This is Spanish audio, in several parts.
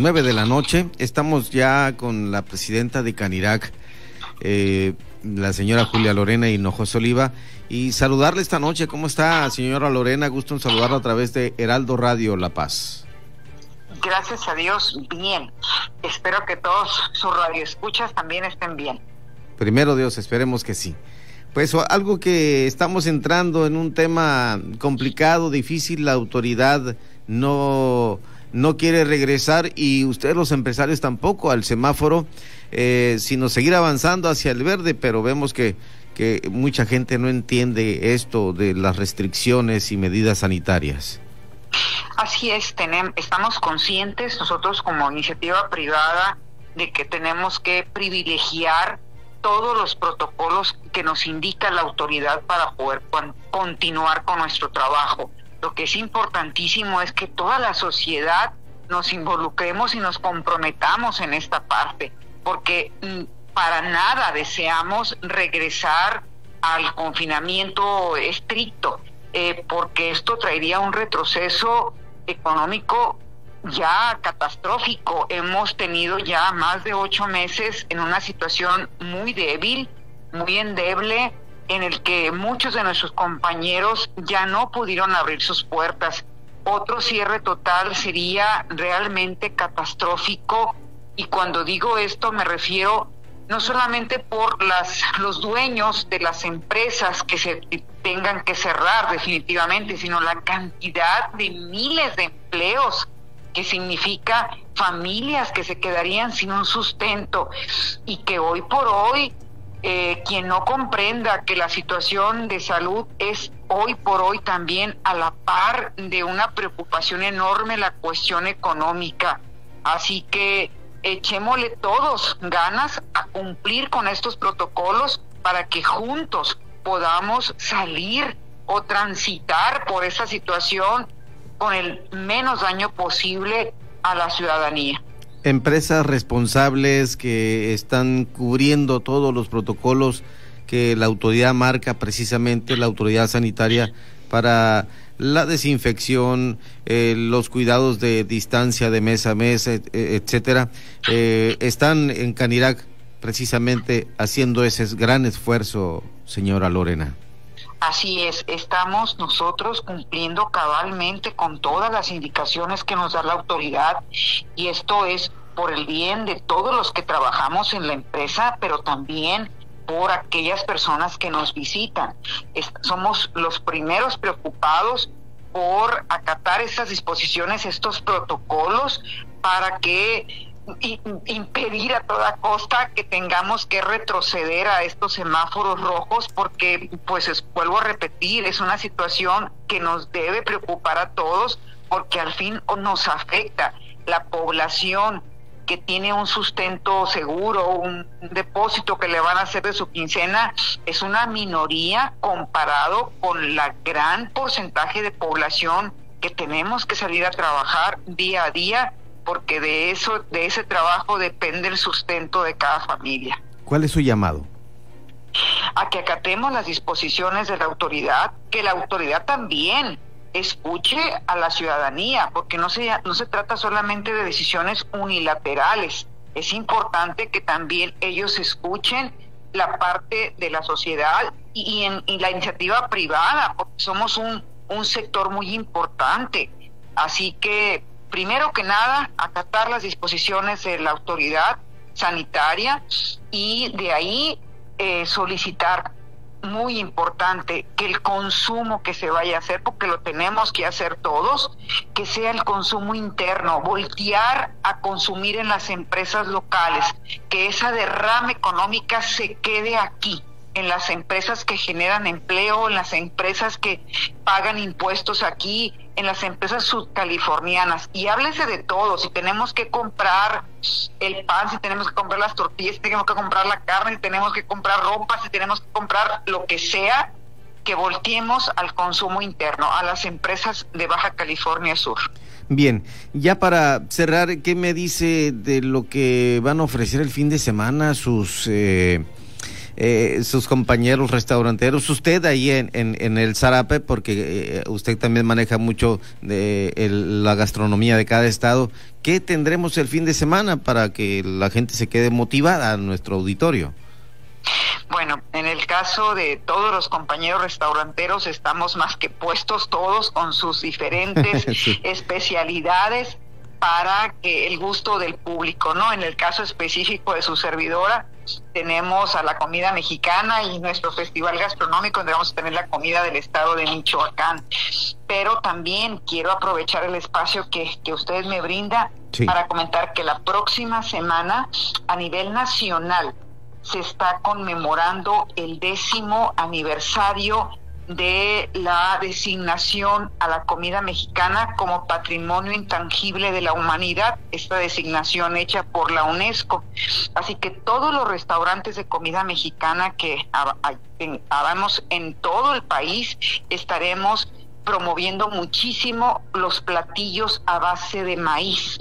9 de la noche. Estamos ya con la presidenta de Canirac, eh, la señora Julia Lorena Hinojosa Oliva. Y saludarle esta noche. ¿Cómo está, señora Lorena? Gusto en saludarla a través de Heraldo Radio La Paz. Gracias a Dios, bien. Espero que todos sus radioescuchas también estén bien. Primero Dios, esperemos que sí. Pues algo que estamos entrando en un tema complicado, difícil, la autoridad no no quiere regresar y ustedes los empresarios tampoco al semáforo, eh, sino seguir avanzando hacia el verde, pero vemos que, que mucha gente no entiende esto de las restricciones y medidas sanitarias. Así es, tenemos, estamos conscientes nosotros como iniciativa privada de que tenemos que privilegiar todos los protocolos que nos indica la autoridad para poder continuar con nuestro trabajo lo que es importantísimo es que toda la sociedad nos involucremos y nos comprometamos en esta parte, porque mm, para nada deseamos regresar al confinamiento estricto, eh, porque esto traería un retroceso económico ya catastrófico. Hemos tenido ya más de ocho meses en una situación muy débil, muy endeble, en el que muchos de nuestros compañeros ya no pudieron abrir sus puertas. Otro cierre total sería realmente catastrófico y cuando digo esto me refiero no solamente por las, los dueños de las empresas que se tengan que cerrar definitivamente, sino la cantidad de miles de empleos que significa familias que se quedarían sin un sustento y que hoy por hoy eh, quien no comprenda que la situación de salud es hoy por hoy también a la par de una preocupación enorme la cuestión económica. Así que echémosle todos ganas a cumplir con estos protocolos para que juntos podamos salir o transitar por esa situación con el menos daño posible a la ciudadanía empresas responsables que están cubriendo todos los protocolos que la autoridad marca precisamente, la autoridad sanitaria, para la desinfección, eh, los cuidados de distancia de mesa a mesa, etcétera, eh, están en Canirac precisamente haciendo ese gran esfuerzo, señora Lorena. Así es, estamos nosotros cumpliendo cabalmente con todas las indicaciones que nos da la autoridad y esto es por el bien de todos los que trabajamos en la empresa, pero también por aquellas personas que nos visitan. somos los primeros preocupados por acatar estas disposiciones, estos protocolos, para que impedir a toda costa que tengamos que retroceder a estos semáforos rojos porque pues vuelvo a repetir es una situación que nos debe preocupar a todos porque al fin nos afecta. La población que tiene un sustento seguro, un depósito que le van a hacer de su quincena, es una minoría comparado con la gran porcentaje de población que tenemos que salir a trabajar día a día porque de eso, de ese trabajo depende el sustento de cada familia. ¿Cuál es su llamado? A que acatemos las disposiciones de la autoridad, que la autoridad también escuche a la ciudadanía, porque no se, no se trata solamente de decisiones unilaterales, es importante que también ellos escuchen la parte de la sociedad y, en, la iniciativa privada, porque somos un, un sector muy importante. Así que primero que nada, acatar las disposiciones de la autoridad sanitaria y de ahí eh, solicitar muy importante que el consumo que se vaya a hacer, porque lo tenemos que hacer todos, que sea el consumo interno, voltear a consumir en las empresas locales, que esa derrama económica se quede aquí, en las empresas que generan empleo, en las empresas que pagan impuestos aquí, en las empresas subcalifornianas. Y háblese de todo, si tenemos que comprar el pan, si tenemos que comprar las tortillas, si tenemos que comprar la carne, si tenemos que comprar ropa, si tenemos que comprar lo que sea, que volteemos al consumo interno, a las empresas de Baja California Sur. Bien, ya para cerrar, ¿qué me dice de lo que van a ofrecer el fin de semana sus... Eh eh, sus compañeros restauranteros, usted ahí en, en, el Zarape, porque eh, usted también maneja mucho de la gastronomía de cada estado, ¿qué tendremos el fin de semana para que la gente se quede motivada a nuestro auditorio? Bueno, en el caso de todos los compañeros restauranteros estamos más que puestos todos con sus diferentes especialidades para que el gusto del público, ¿no? En el caso específico de su servidora, tenemos a la comida mexicana y nuestro festival gastronómico donde vamos a tener la comida del estado de Michoacán. Pero también quiero aprovechar el espacio que, que usted me brinda para comentar que la próxima semana a nivel nacional se está conmemorando el décimo aniversario de la designación a la comida mexicana como patrimonio intangible de la humanidad, esta designación hecha por la UNESCO. Así que todos los restaurantes de comida mexicana que hagamos en todo el país estaremos promoviendo muchísimo los platillos a base de maíz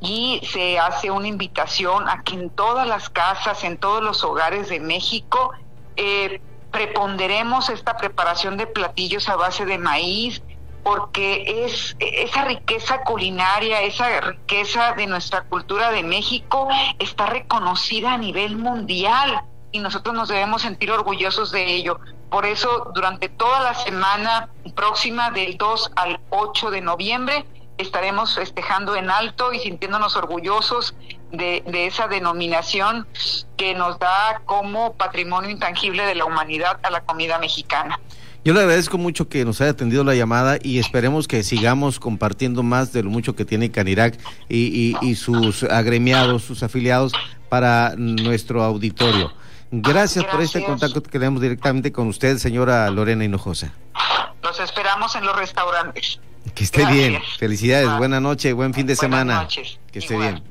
y se hace una invitación a que en todas las casas, en todos los hogares de México, eh, preponderemos esta preparación de platillos a base de maíz, porque es esa riqueza culinaria, esa riqueza de nuestra cultura de México está reconocida a nivel mundial y nosotros nos debemos sentir orgullosos de ello. Por eso, durante toda la semana próxima del 2 al 8 de noviembre, estaremos festejando en alto y sintiéndonos orgullosos de, esa denominación que nos da como patrimonio intangible de la humanidad a la comida mexicana. Yo le agradezco mucho que nos haya atendido la llamada y esperemos que sigamos compartiendo más de lo mucho que tiene Canirac y, y sus agremiados, sus afiliados para nuestro auditorio. Gracias, por este contacto que tenemos directamente con usted, señora Lorena Hinojosa. Los esperamos en los restaurantes. Que esté bien. Felicidades. Buena noche. Buen fin de semana. Que esté bien.